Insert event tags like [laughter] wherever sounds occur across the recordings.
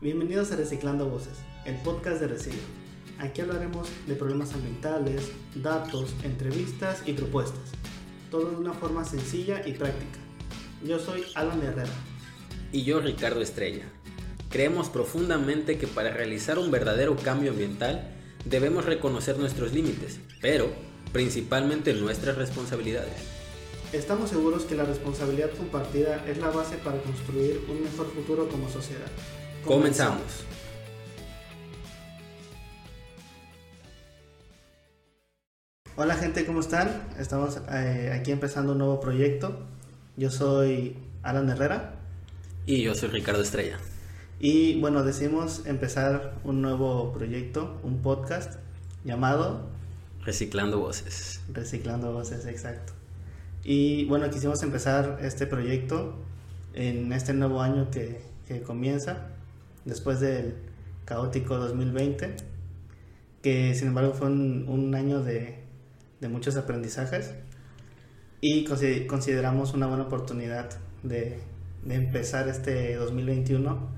Bienvenidos a Reciclando Voces, el podcast de Residuo. Aquí hablaremos de problemas ambientales, datos, entrevistas y propuestas. Todo de una forma sencilla y práctica. Yo soy Alan Herrera. Y yo Ricardo Estrella. Creemos profundamente que para realizar un verdadero cambio ambiental debemos reconocer nuestros límites, pero principalmente nuestras responsabilidades. Estamos seguros que la responsabilidad compartida es la base para construir un mejor futuro como sociedad. Comenzamos. Hola gente, ¿cómo están? Estamos eh, aquí empezando un nuevo proyecto. Yo soy Alan Herrera. Y yo soy Ricardo Estrella. Y bueno, decidimos empezar un nuevo proyecto, un podcast llamado Reciclando Voces. Reciclando Voces, exacto. Y bueno, quisimos empezar este proyecto en este nuevo año que, que comienza, después del caótico 2020, que sin embargo fue un, año de, muchos aprendizajes y consideramos una buena oportunidad de, de empezar este 2021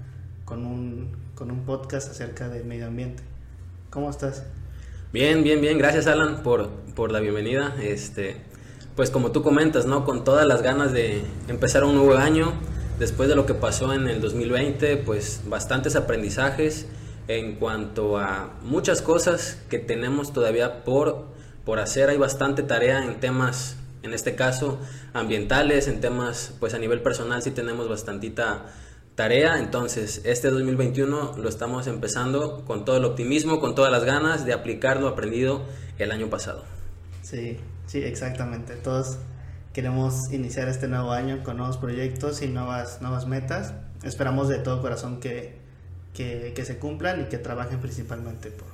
con un, con un podcast acerca del medio ambiente. ¿Cómo estás? Bien, bien, bien. Gracias, Alan, por, por la bienvenida. Este, pues como tú comentas, ¿no? Con todas las ganas de empezar un nuevo año, después de lo que pasó en el 2020, pues bastantes aprendizajes en cuanto a muchas cosas que tenemos todavía por, por hacer. Hay bastante tarea en temas, en este caso, ambientales, en temas, pues a nivel personal sí tenemos bastantita tarea. Entonces, este 2021 lo estamos empezando con todo el optimismo, con todas las ganas de aplicar lo aprendido el año pasado. Sí, sí, exactamente. Todos queremos iniciar este nuevo año con nuevos proyectos y nuevas, nuevas metas. Esperamos de todo corazón que, que, se cumplan y que trabajen principalmente por,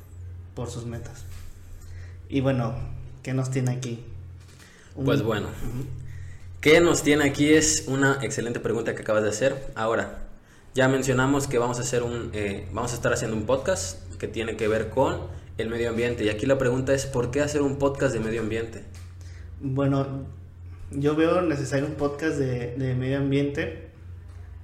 por sus metas. Y bueno, ¿qué nos tiene aquí? Pues bueno, ¿qué nos tiene aquí? Es una excelente pregunta que acabas de hacer. Ahora, ya mencionamos que vamos a hacer un, eh, vamos a estar haciendo un podcast que tiene que ver con el medio ambiente. Y aquí la pregunta es, ¿por qué hacer un podcast de medio ambiente? Bueno, yo veo necesario un podcast de, de medio ambiente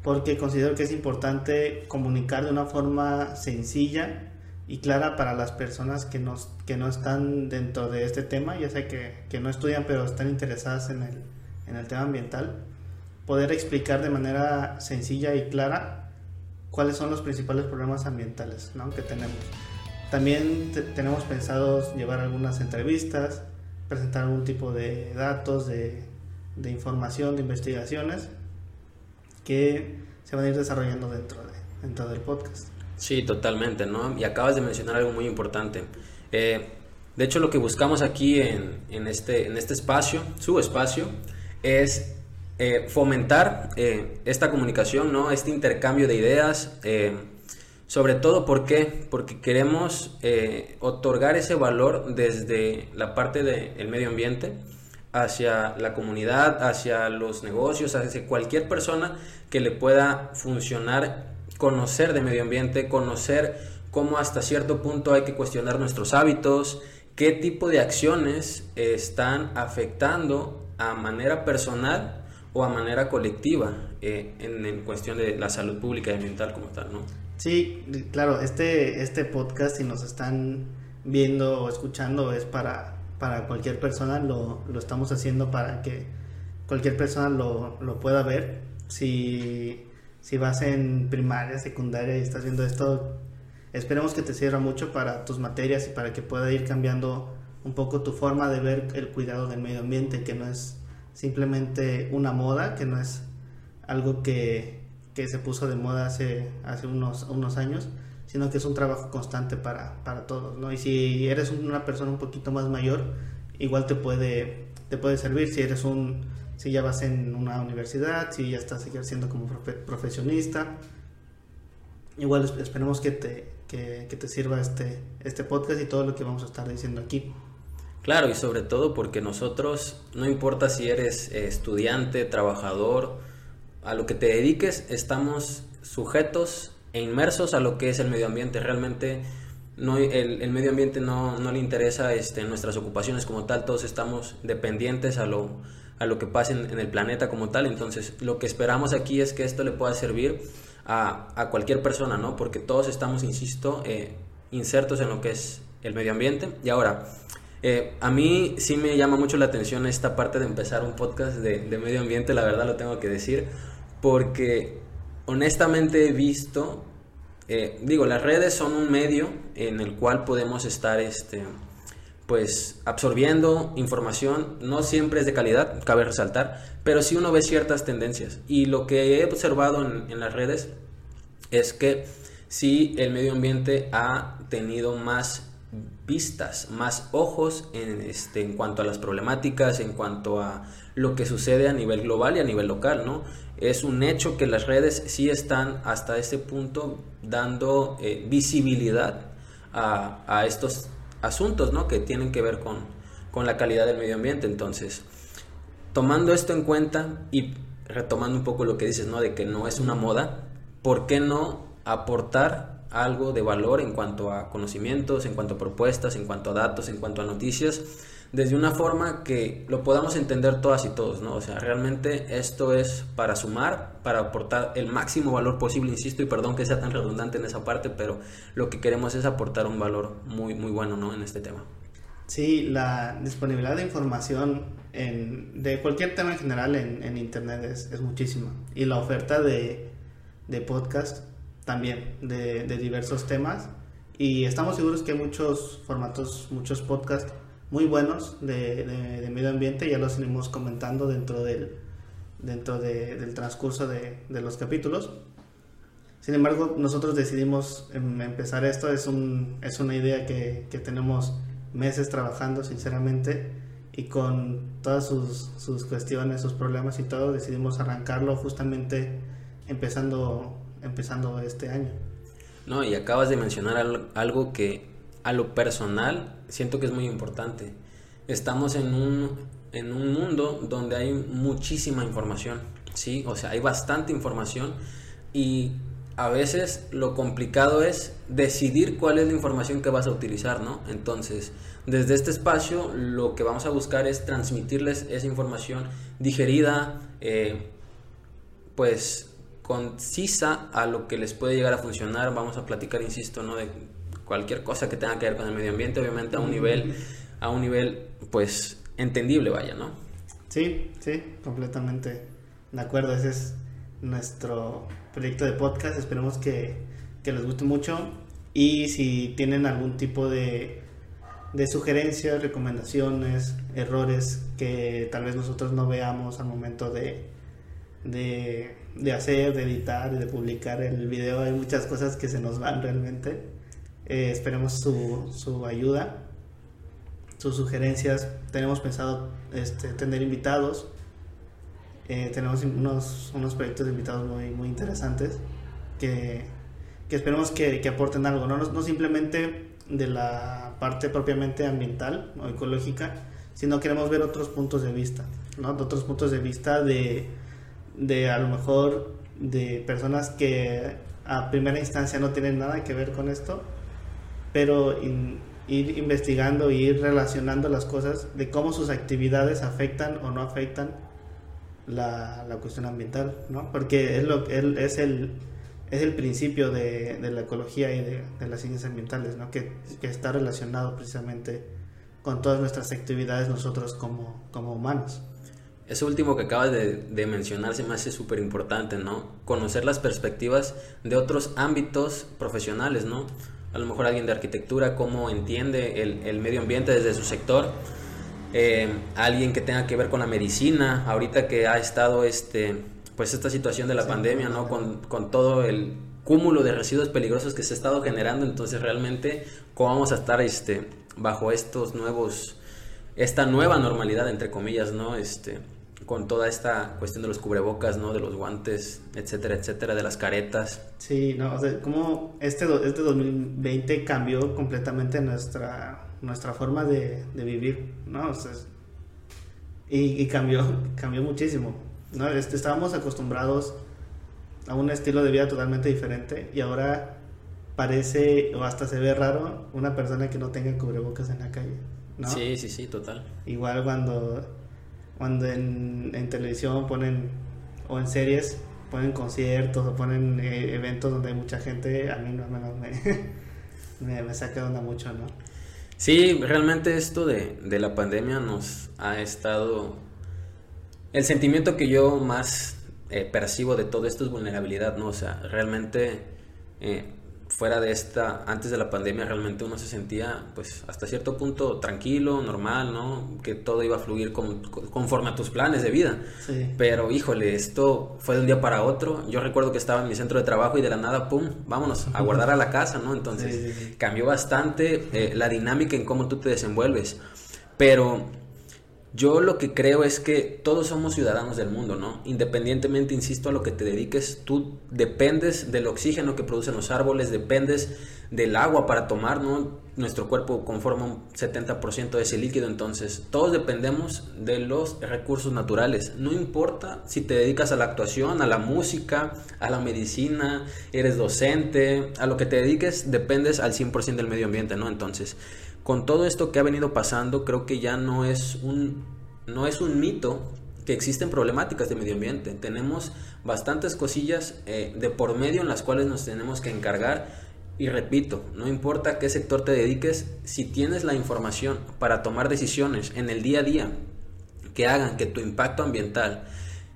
porque considero que es importante comunicar de una forma sencilla y clara para las personas que, nos, que no están dentro de este tema, ya sea que, que no estudian pero están interesadas en el, en el tema ambiental, poder explicar de manera sencilla y clara cuáles son los principales problemas ambientales que tenemos. También tenemos pensado llevar algunas entrevistas, presentar algún tipo de datos, de, de, información, de investigaciones que se van a ir desarrollando dentro, de, dentro del podcast. Sí, totalmente, ¿no? Y acabas de mencionar algo muy importante. Eh, de hecho, lo que buscamos aquí en, en, este, en este espacio, su espacio, es eh, fomentar eh, esta comunicación, ¿no? este intercambio de ideas, sobre todo ¿por porque queremos otorgar ese valor desde la parte del medio ambiente hacia la comunidad, hacia los negocios, hacia cualquier persona que le pueda funcionar, conocer de medio ambiente, conocer cómo hasta cierto punto hay que cuestionar nuestros hábitos, qué tipo de acciones están afectando a manera personal o a manera colectiva eh, en, cuestión de la salud pública y ambiental como tal, ¿no? Sí, claro, este, este podcast, si nos están viendo o escuchando, es para, para cualquier persona, lo, lo estamos haciendo para que cualquier persona lo, lo pueda ver. Si, si vas en primaria, secundaria y estás viendo esto, esperemos que te sirva mucho para tus materias y para que pueda ir cambiando un poco tu forma de ver el cuidado del medio ambiente, que no es simplemente una moda, que no es algo que, se puso de moda hace, hace unos, unos años, sino que es un trabajo constante para, para todos, ¿no? Y si eres una persona un poquito más mayor, igual te puede, te puede servir si eres un, si ya vas en una universidad, si ya estás ejerciendo como profesionista. Igual esperemos que te, que, que te sirva este, este podcast y todo lo que vamos a estar diciendo aquí. Claro, y sobre todo porque nosotros, no importa si eres eh, estudiante, trabajador, a lo que te dediques, estamos sujetos e inmersos a lo que es el medio ambiente. Realmente no, el, medio ambiente no, le interesa este, nuestras ocupaciones como tal, todos estamos dependientes a lo, a lo que pasa en, el planeta como tal. Entonces, lo que esperamos aquí es que esto le pueda servir a, a cualquier persona, ¿no? Porque todos estamos, insisto, eh, insertos en lo que es el medio ambiente. Y ahora, eh, a mí sí me llama mucho la atención esta parte de empezar un podcast de, de medio ambiente, la verdad lo tengo que decir, porque honestamente he visto, eh, digo, las redes son un medio en el cual podemos estar, este, pues, absorbiendo información, no siempre es de calidad, cabe resaltar, pero sí uno ve ciertas tendencias. Y lo que he observado en, las redes es que sí el medio ambiente ha tenido más vistas, más ojos en, este, en cuanto a las problemáticas, en cuanto a lo que sucede a nivel global y a nivel local, ¿no? Es un hecho que las redes sí están hasta ese punto dando eh, visibilidad a, a, estos asuntos, ¿no? Que tienen que ver con, con la calidad del medio ambiente. Entonces, tomando esto en cuenta y retomando un poco lo que dices, ¿no? De que no es una moda, ¿por qué no aportar algo de valor en cuanto a conocimientos, en cuanto a propuestas, en cuanto a datos, en cuanto a noticias, desde una forma que lo podamos entender todas y todos, ¿no? O sea, realmente esto es para sumar, para aportar el máximo valor posible, insisto, y perdón que sea tan redundante en esa parte, pero lo que queremos es aportar un valor muy, muy bueno, ¿no? En este tema. Sí, la disponibilidad de información en, de cualquier tema en general en, Internet es, es, muchísima. Y la oferta de, de podcast también, de, de, diversos temas. Y estamos seguros que hay muchos formatos, muchos podcasts muy buenos de, de, de medio ambiente, ya los iremos comentando dentro del, dentro del transcurso de, los capítulos. Sin embargo, nosotros decidimos em, empezar esto, es, un, es una idea que, que tenemos meses trabajando, sinceramente, y con todas sus, sus, cuestiones, sus problemas y todo, decidimos arrancarlo justamente empezando, empezando este año. No, y acabas de mencionar algo que a lo personal siento que es muy importante. Estamos en un, en un mundo donde hay muchísima información, ¿sí? O sea, hay bastante información y a veces lo complicado es decidir cuál es la información que vas a utilizar, ¿no? Entonces, desde este espacio lo que vamos a buscar es transmitirles esa información digerida, eh, pues concisa a lo que les puede llegar a funcionar. Vamos a platicar, insisto, ¿no? De cualquier cosa que tenga que ver con el medio ambiente, obviamente a un nivel, a un nivel, pues, entendible, vaya, ¿no? Sí, sí, completamente de acuerdo. Ese es nuestro proyecto de podcast. Esperemos que, que les guste mucho. Y si tienen algún tipo de, de sugerencias, recomendaciones, errores que tal vez nosotros no veamos al momento de, de, de hacer, de editar de publicar el video, hay muchas cosas que se nos van realmente. Eh, esperemos su, su ayuda, sus sugerencias. Tenemos pensado este, tener invitados eh, tenemos unos, unos proyectos de invitados muy, muy interesantes que, que esperemos que, que, aporten algo, ¿no? ¿no? simplemente de la parte propiamente ambiental o ecológica, sino queremos ver otros puntos de vista, ¿no? otros puntos de vista de, de a lo mejor de personas que a primera instancia no tienen nada que ver con esto, pero in, ir investigando e ir relacionando las cosas de cómo sus actividades afectan o no afectan la, la cuestión ambiental, ¿no? Porque es, lo, es, el, es el principio de, de la ecología y de, de, las ciencias ambientales, ¿no? Que, que, está relacionado precisamente con todas nuestras actividades nosotros como, como humanos. Eso último que acabas de, de mencionar se me hace súper importante, ¿no? Conocer las perspectivas de otros ámbitos profesionales, ¿no? A lo mejor alguien de arquitectura, cómo entiende el, el medio ambiente desde su sector eh, alguien que tenga que ver con la medicina, ahorita que ha estado este, pues esta situación de la sí, pandemia, ¿no? Con, con, todo el cúmulo de residuos peligrosos que se ha estado generando, entonces realmente cómo vamos a estar este, bajo estos nuevos, esta nueva normalidad, entre comillas, ¿no? Este, con toda esta cuestión de los cubrebocas, ¿no? De los guantes, etcétera, etcétera, de las caretas. Sí, no, o sea, como este, este 2020 cambió completamente nuestra nuestra forma de, de vivir, ¿no? O sea, y, y, cambió, cambió muchísimo, ¿no? Este, estábamos acostumbrados a un estilo de vida totalmente diferente y ahora parece o hasta se ve raro una persona que no tenga cubrebocas en la calle, ¿no? Sí, sí, sí, total. Igual cuando, cuando en, en televisión ponen o en series ponen conciertos o ponen eh, eventos donde hay mucha gente, a mí no, menos [laughs] me, me, saca de onda mucho, ¿no? Sí, realmente esto de, de la pandemia nos ha estado... El sentimiento que yo más eh, percibo de todo esto es vulnerabilidad, ¿no? O sea, realmente eh, fuera de esta, antes de la pandemia realmente uno se sentía pues hasta cierto punto tranquilo, normal, ¿no? Que todo iba a fluir conforme a tus planes de vida. Pero híjole, esto fue de un día para otro. Yo recuerdo que estaba en mi centro de trabajo y de la nada, ¡pum!, vámonos a guardar a la casa, ¿no? Entonces cambió bastante eh, la dinámica en cómo tú te desenvuelves. Pero yo lo que creo es que todos somos ciudadanos del mundo, ¿no? Independientemente, insisto, a lo que te dediques, tú dependes del oxígeno que producen los árboles, dependes del agua para tomar, ¿no? Nuestro cuerpo conforma un 70% de ese líquido, entonces todos dependemos de los recursos naturales. No importa si te dedicas a la actuación, a la música, a la medicina, eres docente, a lo que te dediques, dependes al 100% del medio ambiente, ¿no? Entonces, con todo esto que ha venido pasando, creo que ya no es un, no es un mito que existen problemáticas de medio ambiente. Tenemos bastantes cosillas eh, de por medio en las cuales nos tenemos que encargar. Y repito, no importa qué sector te dediques, si tienes la información para tomar decisiones en el día a día que hagan que tu impacto ambiental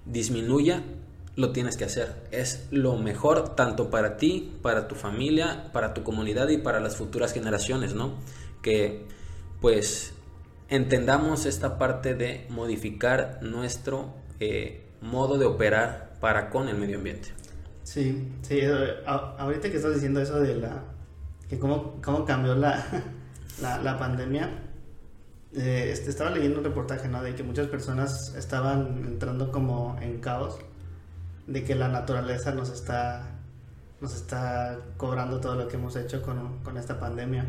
disminuya, lo tienes que hacer. Es lo mejor tanto para ti, para tu familia, para tu comunidad y para las futuras generaciones, ¿no? Que pues entendamos esta parte de modificar nuestro eh, modo de operar para con el medio ambiente. Sí, sí, ahorita que estás diciendo eso de la, que cómo, cómo cambió [laughs] la, la, pandemia, eh, este, estaba leyendo un reportaje, ¿no? De que muchas personas estaban entrando como en caos, de que la naturaleza nos está, nos está cobrando todo lo que hemos hecho con, con esta pandemia.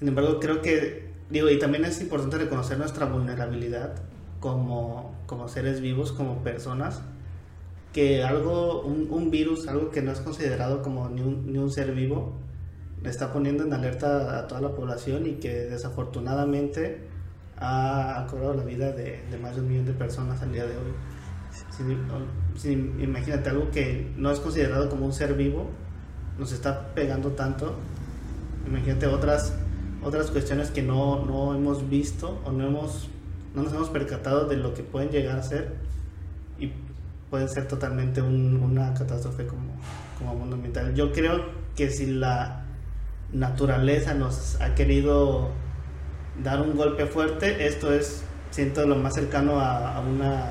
Sin embargo, creo que, digo, y también es importante reconocer nuestra vulnerabilidad como, como seres vivos, como personas, que algo, un, virus, algo que no es considerado como ni un, ni un ser vivo, le está poniendo en alerta a toda la población y que desafortunadamente ha, cobrado la vida de, más de un millón de personas al día de hoy. imagínate algo que no es considerado como un ser vivo, nos está pegando tanto. Imagínate otras otras cuestiones que no, no hemos visto o no, hemos, no nos hemos percatado de lo que pueden llegar a ser y pueden ser totalmente una catástrofe como, como mundo ambiental. Yo creo que si la naturaleza nos ha querido dar un golpe fuerte, esto es, siento, lo más cercano a, una,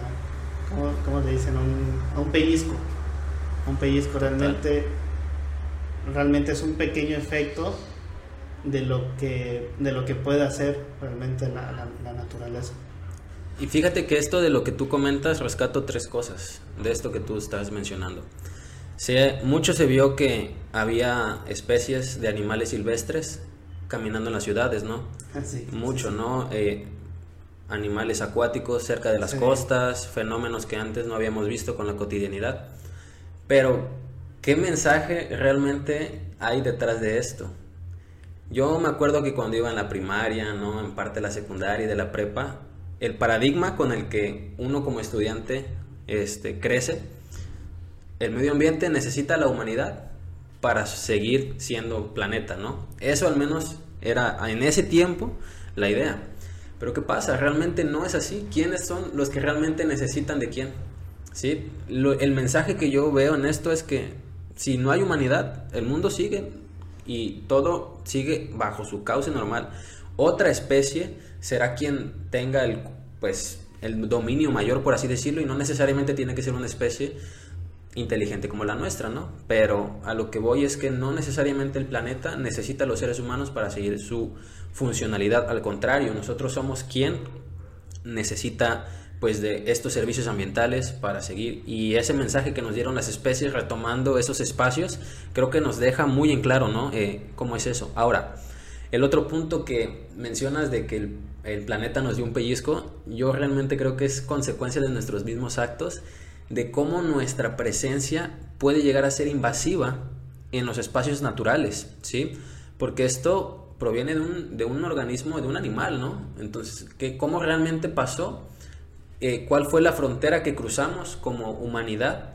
¿cómo, ¿cómo, le dicen? A un, a un pellizco. Un pellizco realmente, realmente es un pequeño efecto de lo que, de lo que puede hacer realmente la, la, naturaleza. Y fíjate que esto de lo que tú comentas, rescato tres cosas de esto que tú estás mencionando. Se, mucho se vio que había especies de animales silvestres caminando en las ciudades, ¿no? mucho, ¿no? Eh, animales acuáticos cerca de las costas, fenómenos que antes no habíamos visto con la cotidianidad. Pero, ¿qué mensaje realmente hay detrás de esto? Yo me acuerdo que cuando iba en la primaria, ¿no? En parte de la secundaria y de la prepa, el paradigma con el que uno como estudiante este, crece, el medio ambiente necesita la humanidad para seguir siendo planeta, ¿no? Eso al menos era en ese tiempo la idea. Pero ¿qué pasa? Realmente no es así. ¿Quiénes son los que realmente necesitan de quién? ¿Sí? el mensaje que yo veo en esto es que si no hay humanidad, el mundo sigue y todo sigue bajo su cauce normal. Otra especie será quien tenga el, pues, el dominio mayor, por así decirlo, y no necesariamente tiene que ser una especie inteligente como la nuestra, ¿no? Pero a lo que voy es que no necesariamente el planeta necesita a los seres humanos para seguir su funcionalidad, al contrario, nosotros somos quien necesita pues de estos servicios ambientales para seguir. Y ese mensaje que nos dieron las especies retomando esos espacios creo que nos deja muy en claro no eh, cómo es eso. Ahora el otro punto que mencionas de que el, planeta nos dio un pellizco yo realmente creo que es consecuencia de nuestros mismos actos de cómo nuestra presencia puede llegar a ser invasiva en los espacios naturales sí porque esto proviene de un, de un organismo de un animal no entonces ¿qué, cómo realmente pasó eh, cuál fue la frontera que cruzamos como humanidad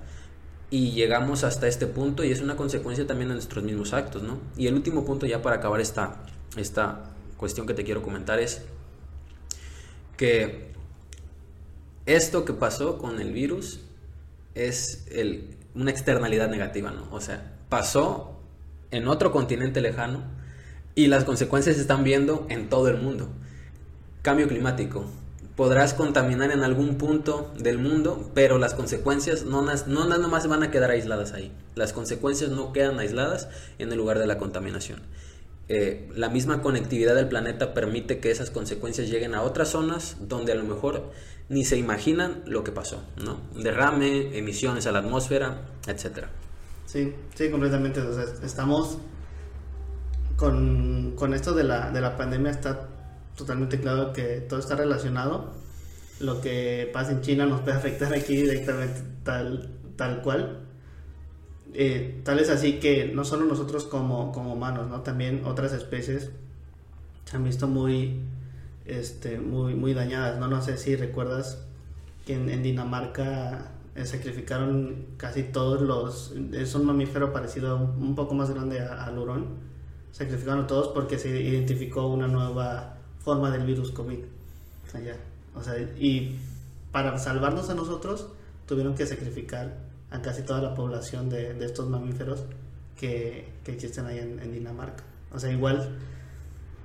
y llegamos hasta este punto y es una consecuencia también de nuestros mismos actos, ¿no? Y el último punto ya para acabar esta, esta cuestión que te quiero comentar es que esto que pasó con el virus es una externalidad negativa, ¿no? O sea, pasó en otro continente lejano y las consecuencias se están viendo en todo el mundo. Cambio climático. Podrás contaminar en algún punto del mundo, pero las consecuencias no, no más van a quedar aisladas ahí. Las consecuencias no quedan aisladas en el lugar de la contaminación. Eh, la misma conectividad del planeta permite que esas consecuencias lleguen a otras zonas donde a lo mejor ni se imaginan lo que pasó, ¿no? Derrame, emisiones a la atmósfera, etcétera. Sí, sí, completamente. estamos con, con esto de la, de la pandemia, está totalmente claro que todo está relacionado. Lo que pasa en China nos puede afectar aquí directamente tal, tal cual. Eh, tal es así que no solo nosotros como, como humanos, ¿no? también otras especies se han visto muy, este, muy, muy dañadas. ¿no? no sé si recuerdas que en, Dinamarca eh, sacrificaron casi todos los... Es un mamífero parecido, un, poco más grande al hurón. Sacrificaron todos porque se identificó una nueva forma del virus COVID. O sea, y para salvarnos a nosotros tuvieron que sacrificar a casi toda la población de, de estos mamíferos que, que existen ahí en, Dinamarca. O sea, igual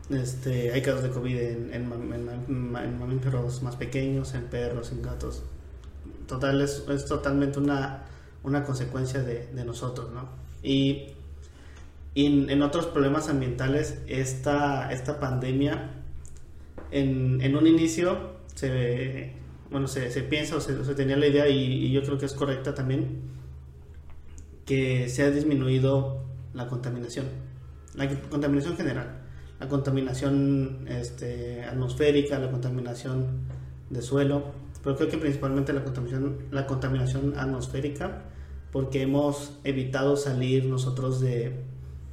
este, hay casos de COVID en, en, mamíferos más pequeños, en perros, en gatos. Total, es, es totalmente una, una consecuencia de, de, nosotros, ¿no? Y, y en, otros problemas ambientales, esta, esta pandemia, en, en un inicio, se, bueno, se, se piensa o se, tenía la idea y, yo creo que es correcta también, que se ha disminuido la contaminación, la contaminación general, la contaminación este, atmosférica, la contaminación de suelo, pero creo que principalmente la contaminación, la contaminación atmosférica, porque hemos evitado salir nosotros de,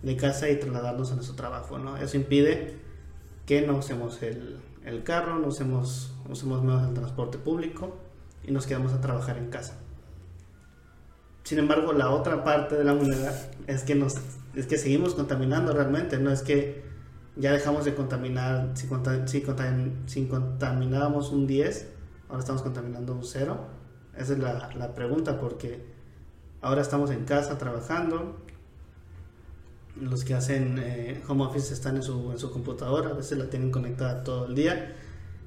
de casa y trasladarnos a nuestro trabajo, ¿no? Eso impide que no usemos el, el carro, nos hemos, nos hemos al transporte público y nos quedamos a trabajar en casa. Sin embargo, la otra parte de la moneda es que, nos, es que seguimos contaminando realmente, no es que ya dejamos de contaminar, si, si, contaminábamos un 10, ahora estamos contaminando un 0. Esa es la, la pregunta, porque ahora estamos en casa trabajando, los que hacen eh, home office están en su, en su computadora, a veces la tienen conectada todo el día.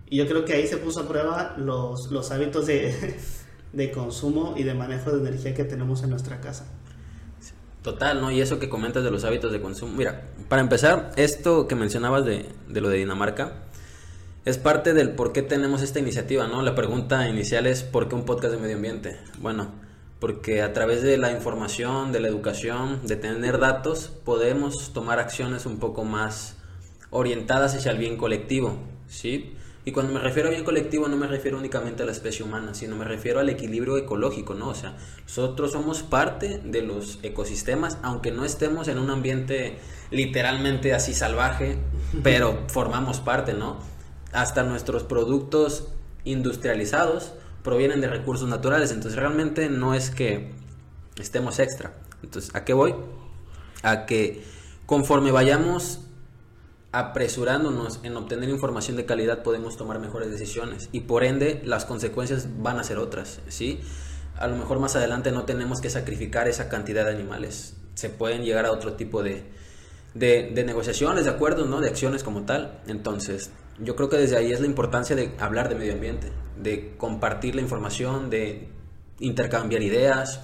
Y yo creo que ahí se puso a prueba los, los hábitos de, [laughs] de consumo y de manejo de energía que tenemos en nuestra casa. Total, ¿no? Y eso que comentas de los hábitos de consumo. Mira, para empezar, esto que mencionabas de, de lo de Dinamarca es parte del por qué tenemos esta iniciativa, ¿no? La pregunta inicial es ¿por qué un podcast de medio ambiente? Bueno, porque a través de la información, de la educación, de tener datos, podemos tomar acciones un poco más orientadas hacia el bien colectivo, ¿sí? Y cuando me refiero a bien colectivo no me refiero únicamente a la especie humana, sino me refiero al equilibrio ecológico, ¿no? O sea, nosotros somos parte de los ecosistemas, aunque no estemos en un ambiente literalmente así salvaje, [laughs] pero formamos parte, ¿no? Hasta nuestros productos industrializados provienen de recursos naturales, entonces realmente no es que estemos extra. Entonces, ¿a qué voy? A que conforme vayamos apresurándonos en obtener información de calidad podemos tomar mejores decisiones y por ende las consecuencias van a ser otras, ¿sí? A lo mejor más adelante no tenemos que sacrificar esa cantidad de animales, se pueden llegar a otro tipo de, de, negociaciones, de acuerdos, ¿no? De acciones como tal. Entonces, yo creo que desde ahí es la importancia de hablar de medio ambiente, de compartir la información, de intercambiar ideas,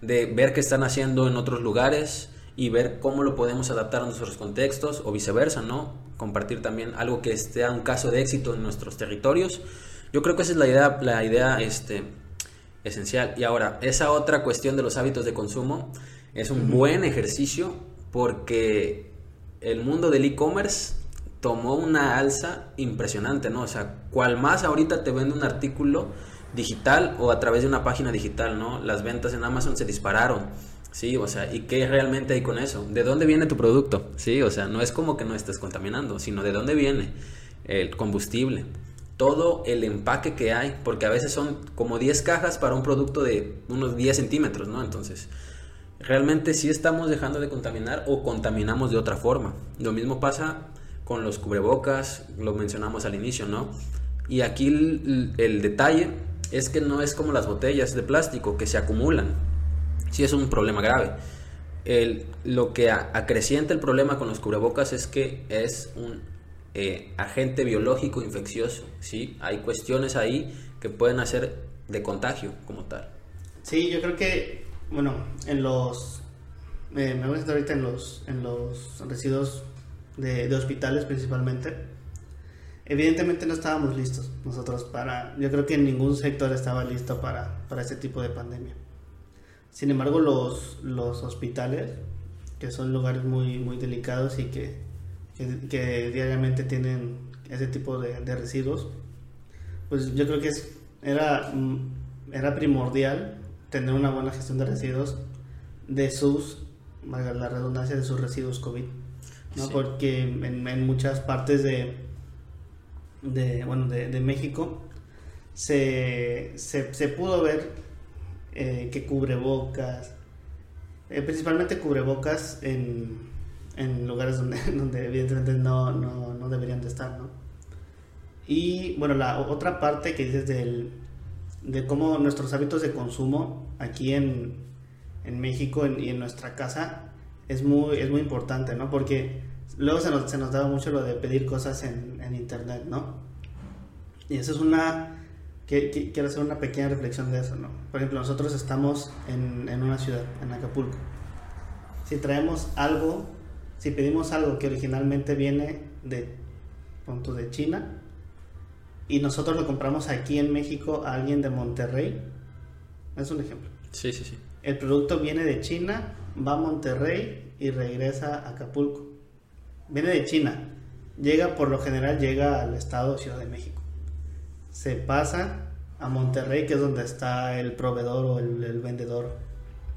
de ver qué están haciendo en otros lugares y ver cómo lo podemos adaptar a nuestros contextos o viceversa, ¿no? Compartir también algo que esté a un caso de éxito en nuestros territorios. Yo creo que esa es la idea, la idea este, esencial. Y ahora, esa otra cuestión de los hábitos de consumo es un buen ejercicio porque el mundo del e-commerce tomó una alza impresionante, ¿no? O sea, cual más ahorita te vende un artículo digital o a través de una página digital, ¿no? Las ventas en Amazon se dispararon, ¿sí? O sea, ¿y qué realmente hay con eso? ¿De dónde viene tu producto? ¿Sí? O sea, no es como que no estés contaminando, sino de dónde viene el combustible. todo el empaque que hay, porque a veces son como 10 cajas para un producto de unos 10 centímetros, ¿no? Entonces, realmente sí estamos dejando de contaminar o contaminamos de otra forma. Lo mismo pasa con los cubrebocas, lo mencionamos al inicio, ¿no? Y aquí el, detalle es que no es como las botellas de plástico que se acumulan. Sí es un problema grave. El, lo que acrecienta el problema con los cubrebocas es que es un eh, agente biológico infeccioso, ¿sí? Hay cuestiones ahí que pueden hacer de contagio como tal. Sí, yo creo que, bueno, en los, eh, me voy a ahorita en los, en los residuos de, hospitales principalmente. Evidentemente no estábamos listos nosotros para, yo creo que ningún sector estaba listo para, para este tipo de pandemia. Sin embargo, los, los hospitales, que son lugares muy, muy delicados y que que, diariamente tienen ese tipo de, residuos, pues yo creo que es, era, mm, era primordial tener una buena gestión de residuos de sus, la redundancia, de sus residuos COVID, ¿no? Porque en, muchas partes de, de, bueno, de, México se, se, se, pudo ver eh, que cubrebocas, eh, principalmente cubrebocas en en lugares donde, [laughs] donde evidentemente no, no, no deberían de estar, ¿no? Y bueno, la otra parte que dices del, de cómo nuestros hábitos de consumo aquí en, en México y en nuestra casa es muy, es muy importante, ¿no? Porque luego se nos, se nos daba mucho lo de pedir cosas en, en internet, ¿no? Y eso es una... Que, quiero hacer una pequeña reflexión de eso, ¿no? Por ejemplo, nosotros estamos en, en una ciudad, en Acapulco. Si traemos algo si pedimos algo que originalmente viene de, punto de China y nosotros lo compramos aquí en México a alguien de Monterrey, es un ejemplo. Sí, sí, sí. El producto viene de China, va a Monterrey y regresa a Acapulco. Viene de China, llega por lo general llega al estado Ciudad de México. Se pasa a Monterrey, que es donde está el proveedor o el, el vendedor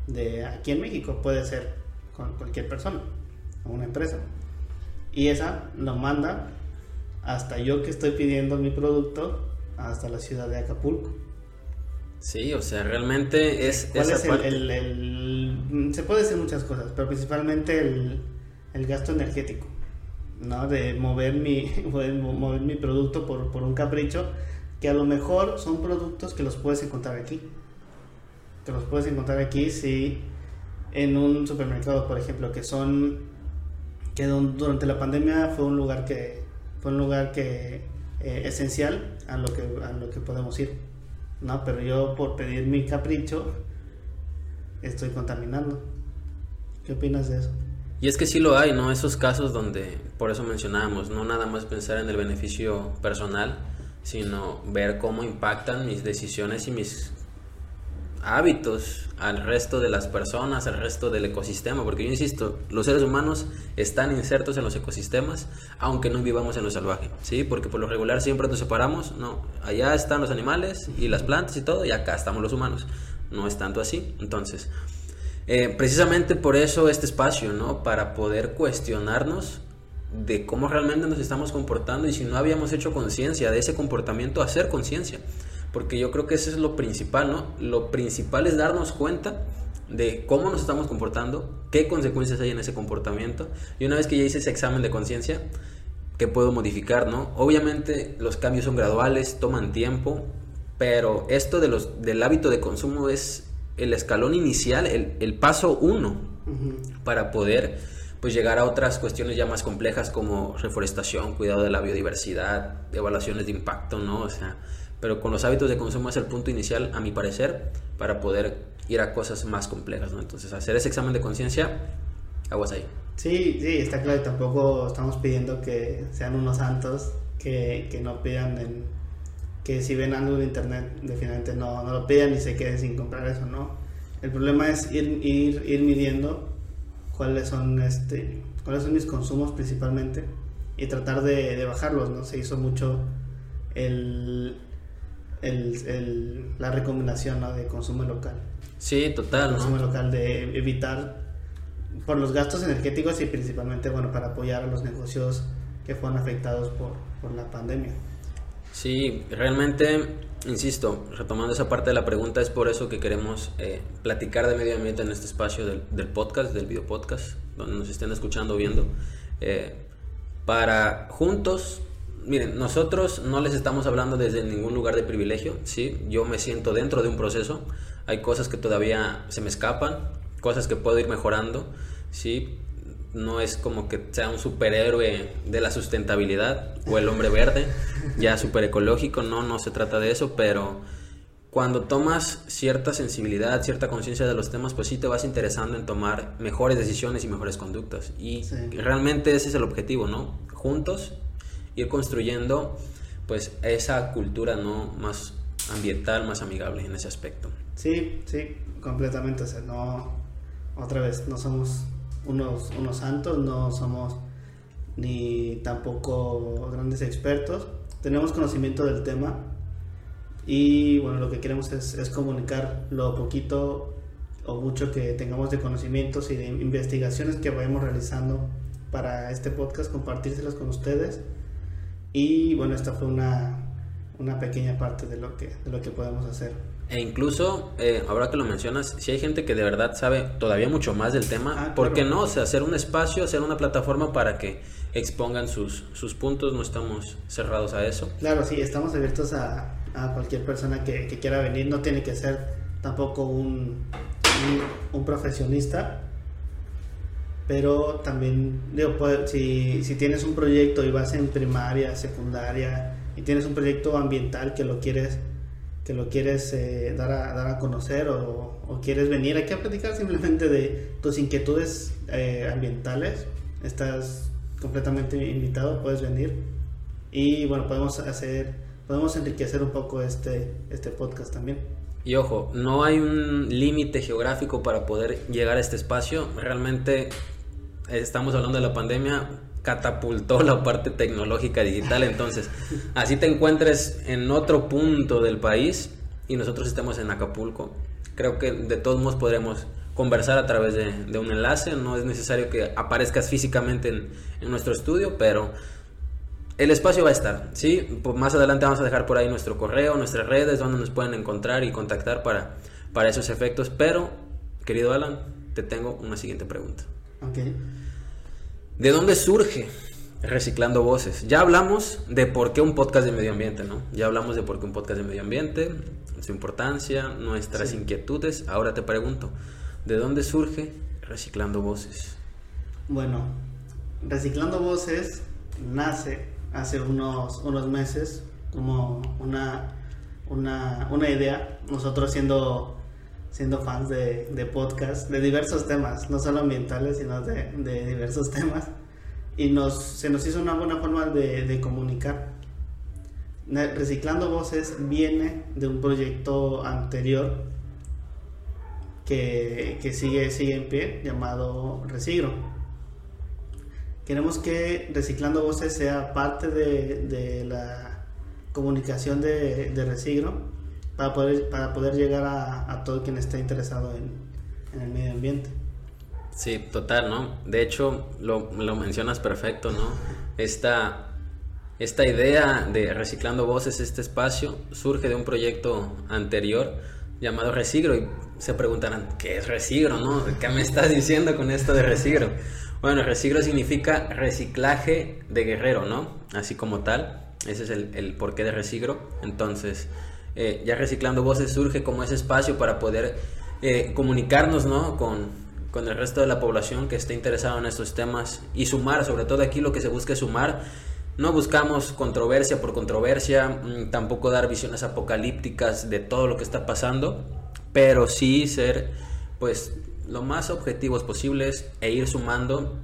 de aquí en México, puede ser con cualquier persona una empresa. Y esa lo manda hasta yo que estoy pidiendo mi producto hasta la ciudad de Acapulco. Sí, o sea, realmente es... el, se puede decir muchas cosas, pero principalmente el, el gasto energético, ¿no? De mover mi, [laughs] mover mi producto por, por un capricho, que a lo mejor son productos que los puedes encontrar aquí. Que los puedes encontrar aquí si en un supermercado, por ejemplo, que son que durante la pandemia fue un lugar que fue un lugar que eh, esencial a lo que a lo que podemos ir no pero yo por pedir mi capricho estoy contaminando. Qué opinas de eso y es que sí lo hay no esos casos donde por eso mencionábamos no nada más pensar en el beneficio personal sino ver cómo impactan mis decisiones y mis hábitos al resto de las personas, al resto del ecosistema, porque yo insisto, los seres humanos están insertos en los ecosistemas, aunque no vivamos en lo salvaje, ¿sí? Porque por lo regular siempre nos separamos, no, allá están los animales y las plantas y todo, y acá estamos los humanos, no es tanto así, entonces, eh, precisamente por eso este espacio, ¿no? Para poder cuestionarnos de cómo realmente nos estamos comportando y si no habíamos hecho conciencia de ese comportamiento, hacer conciencia porque yo creo que eso es lo principal, ¿no? Lo principal es darnos cuenta de cómo nos estamos comportando, qué consecuencias hay en ese comportamiento, y una vez que ya hice ese examen de conciencia, ¿qué puedo modificar, no? Obviamente los cambios son graduales, toman tiempo, pero esto de los, del hábito de consumo es el escalón inicial, el, el paso uno, para poder pues llegar a otras cuestiones ya más complejas como reforestación, cuidado de la biodiversidad, evaluaciones de impacto, ¿no? O sea, pero con los hábitos de consumo es el punto inicial, a mi parecer, para poder ir a cosas más complejas, ¿no? Entonces, hacer ese examen de conciencia, aguas ahí. Sí, sí, está claro, tampoco estamos pidiendo que sean unos santos, que, que no pidan en, que si ven algo de internet, definitivamente no, no lo pidan y se queden sin comprar eso, ¿no? El problema es ir, ir, ir midiendo cuáles son, este, cuáles son mis consumos principalmente y tratar de, de bajarlos, ¿no? Se hizo mucho el el, la recomendación de consumo local. Sí, total. consumo local, de evitar por los gastos energéticos y principalmente bueno para apoyar a los negocios que fueron afectados por, por la pandemia. Sí, realmente, insisto, retomando esa parte de la pregunta, es por eso que queremos eh, platicar de medio ambiente en este espacio del, del, podcast, del video podcast, donde nos estén escuchando viendo, eh, para juntos, miren, nosotros no les estamos hablando desde ningún lugar de privilegio, ¿sí? Yo me siento dentro de un proceso, hay cosas que todavía se me escapan, cosas que puedo ir mejorando, ¿sí? no es como que sea un superhéroe de la sustentabilidad o el hombre verde, [laughs] ya super ecológico, no, no se trata de eso, pero cuando tomas cierta sensibilidad, cierta conciencia de los temas, pues sí te vas interesando en tomar mejores decisiones y mejores conductas. Y realmente ese es el objetivo, ¿no? Juntos ir construyendo pues esa cultura no más ambiental, más amigable en ese aspecto. Sí, sí, completamente. No, otra vez, no somos unos, unos santos, no somos ni tampoco grandes expertos. Tenemos conocimiento del tema y bueno, lo que queremos es, es comunicar lo poquito o mucho que tengamos de conocimientos y de investigaciones que vayamos realizando para este podcast, compartírselos con ustedes. Y bueno, esta fue una, una pequeña parte de lo que, de lo que podemos hacer. E incluso, eh, ahora que lo mencionas, si hay gente que de verdad sabe todavía mucho más del tema, ah, ¿por qué no? O sea, hacer un espacio, hacer una plataforma para que expongan sus, sus puntos, no estamos cerrados a eso. Claro, sí, estamos abiertos a, a cualquier persona que, que, quiera venir, no tiene que ser tampoco un, un, profesionista, pero también, digo, si, si tienes un proyecto y vas en primaria, secundaria, y tienes un proyecto ambiental que lo quieres que lo quieres eh, dar, a, dar a conocer o, o, quieres venir aquí a platicar simplemente de tus inquietudes eh, ambientales, estás completamente invitado, puedes venir y bueno, podemos hacer, podemos enriquecer un poco este, este podcast también. Y ojo, no hay un límite geográfico para poder llegar a este espacio, realmente estamos hablando de la pandemia, catapultó la parte tecnológica digital. Entonces, así te encuentres en otro punto del país y nosotros estemos en Acapulco. Creo que de todos modos podremos conversar a través de, un enlace. No es necesario que aparezcas físicamente en, nuestro estudio, pero el espacio va a estar. ¿sí? Pues más adelante vamos a dejar por ahí nuestro correo, nuestras redes, donde nos pueden encontrar y contactar para, para esos efectos. Pero, querido Alan, te tengo una siguiente pregunta. Okay. ¿De dónde surge Reciclando Voces? Ya hablamos de por qué un podcast de medio ambiente, ¿no? Ya hablamos de por qué un podcast de medio ambiente, su importancia, nuestras inquietudes. Ahora te pregunto, ¿de dónde surge Reciclando Voces? Bueno, Reciclando Voces nace hace unos, unos meses como una, una, una idea, nosotros siendo siendo fans de, de podcast, de diversos temas, no solo ambientales, sino de, de diversos [laughs] temas. Y nos, se nos hizo una buena forma de, de comunicar. Reciclando Voces viene de un proyecto anterior que, que, sigue, sigue en pie, llamado Resigro. Queremos que Reciclando Voces sea parte de, de la comunicación de, de Resigro para poder, para poder llegar a, a todo quien esté interesado en, el medio ambiente. Sí, total, ¿no? De hecho, lo, lo mencionas perfecto, ¿no? Esta, esta idea de Reciclando Voces, este espacio, surge de un proyecto anterior llamado Resigro y se preguntarán, ¿qué es Resigro, no? ¿Qué me estás diciendo con esto de Resigro? Bueno, Resigro significa reciclaje de guerrero, ¿no? Así como tal, ese es el, el porqué de Resigro. Entonces, eh, ya reciclando voces surge como ese espacio para poder eh, comunicarnos ¿no? con, con, el resto de la población que esté interesado en estos temas y sumar, sobre todo aquí lo que se busca es sumar. No buscamos controversia por controversia, mm, tampoco dar visiones apocalípticas de todo lo que está pasando, pero sí ser pues lo más objetivos posibles e ir sumando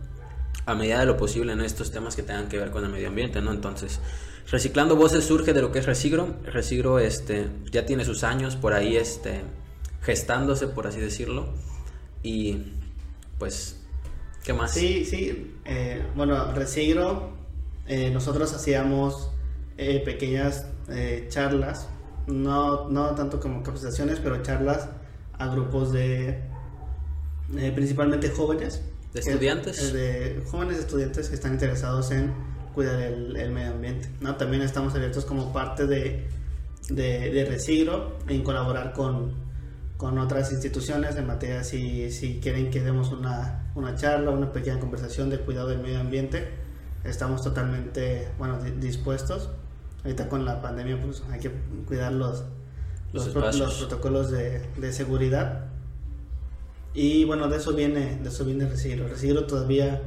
a medida de lo posible en estos temas que tengan que ver con el medio ambiente, ¿no? Entonces, Reciclando Voces surge de lo que es Resigro. Resigro este, ya tiene sus años por ahí este, gestándose, por así decirlo. Y pues, ¿qué más? Sí, sí. Eh, bueno, Resigro, eh, nosotros hacíamos eh, pequeñas charlas, no, no tanto como capacitaciones, pero charlas a grupos de principalmente jóvenes. ¿De estudiantes? de jóvenes estudiantes que están interesados en cuidar el, medio ambiente. ¿no? También estamos abiertos como parte de, de, de Resigro en colaborar con, con otras instituciones en materia si, si quieren que demos una, una charla, una pequeña conversación de cuidado del medio ambiente. Estamos totalmente bueno, dispuestos. Ahorita con la pandemia pues hay que cuidar los, los, protocolos de, de, seguridad. Y bueno, de eso viene, de eso viene Resigro. Resigro todavía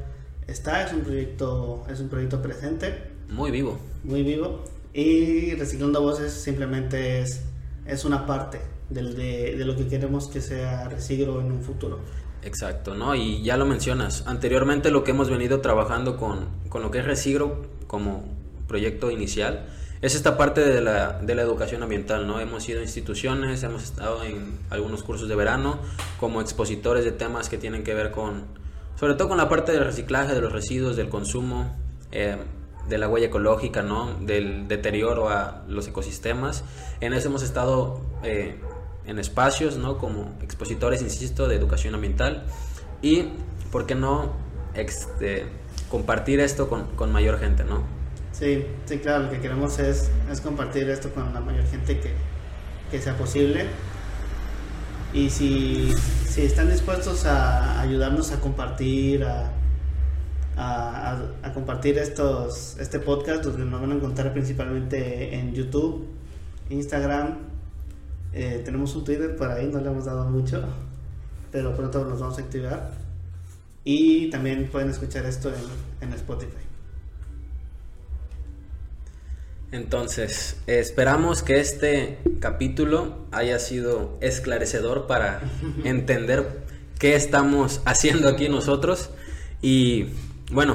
está, es un proyecto, es un proyecto presente. Muy vivo. Muy vivo. Y Reciclando Voces simplemente es, es una parte del, de, de, lo que queremos que sea Resigro en un futuro. Exacto, ¿no? Y ya lo mencionas. Anteriormente lo que hemos venido trabajando con, con lo que es Resigro como proyecto inicial es esta parte de la, de la educación ambiental, ¿no? Hemos ido a instituciones, hemos estado en algunos cursos de verano como expositores de temas que tienen que ver con, sobre todo con la parte del reciclaje, de los residuos, del consumo, eh, de la huella ecológica, ¿no? Del deterioro a los ecosistemas. En eso hemos estado eh, en espacios, ¿no? Como expositores, insisto, de educación ambiental y, ¿por qué no, este, compartir esto con, con mayor gente, ¿no? Sí, sí, claro, lo que queremos es, es compartir esto con la mayor gente que, que sea posible. Y si, si, están dispuestos a ayudarnos a compartir, a, a, a, compartir estos, este podcast, donde nos van a encontrar principalmente en YouTube, Instagram, eh, tenemos un Twitter por ahí, no le hemos dado mucho, pero pronto nos vamos a activar. Y también pueden escuchar esto en, en Spotify. Entonces, esperamos que este capítulo haya sido esclarecedor para [laughs] entender qué estamos haciendo aquí nosotros. Y bueno,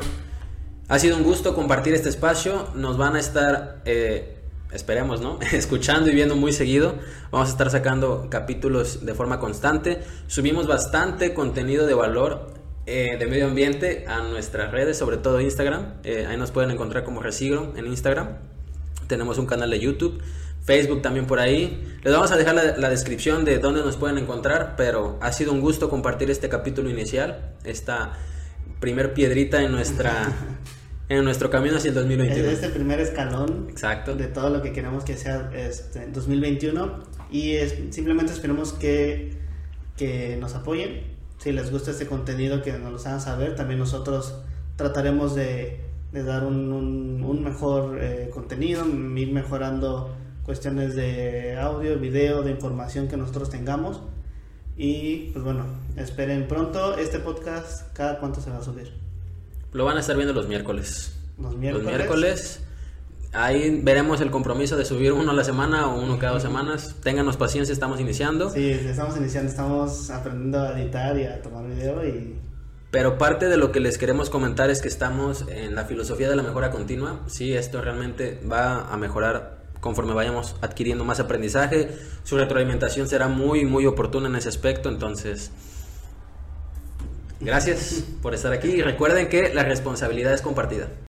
ha sido un gusto compartir este espacio. Nos van a estar, eh, esperemos, ¿no? [laughs] Escuchando y viendo muy seguido. Vamos a estar sacando capítulos de forma constante. Subimos bastante contenido de valor eh, de medio ambiente a nuestras redes, sobre todo Instagram. Eh, ahí nos pueden encontrar como Resigro en Instagram tenemos un canal de YouTube, Facebook también por ahí. Les vamos a dejar la, descripción de dónde nos pueden encontrar, pero ha sido un gusto compartir este capítulo inicial, esta primer piedrita en nuestra... [laughs] en nuestro camino hacia el 2021. Es este primer escalón Exacto. de todo lo que queremos que sea este 2021 y es, simplemente esperemos que, que nos apoyen. Si les gusta este contenido, que nos lo hagan saber. También nosotros trataremos de de dar un, un, mejor eh, contenido, ir mejorando cuestiones de audio, video, de información que nosotros tengamos. Y pues bueno, esperen pronto este podcast, ¿cada cuánto se va a subir? Lo van a estar viendo los miércoles. Los miércoles. Los miércoles. Ahí veremos el compromiso de subir uno a la semana o uno cada dos semanas. Ténganos paciencia, estamos iniciando. Sí, estamos iniciando, estamos aprendiendo a editar y a tomar video y pero parte de lo que les queremos comentar es que estamos en la filosofía de la mejora continua. Sí, esto realmente va a mejorar conforme vayamos adquiriendo más aprendizaje. Su retroalimentación será muy, muy oportuna en ese aspecto. Entonces, gracias por estar aquí y recuerden que la responsabilidad es compartida.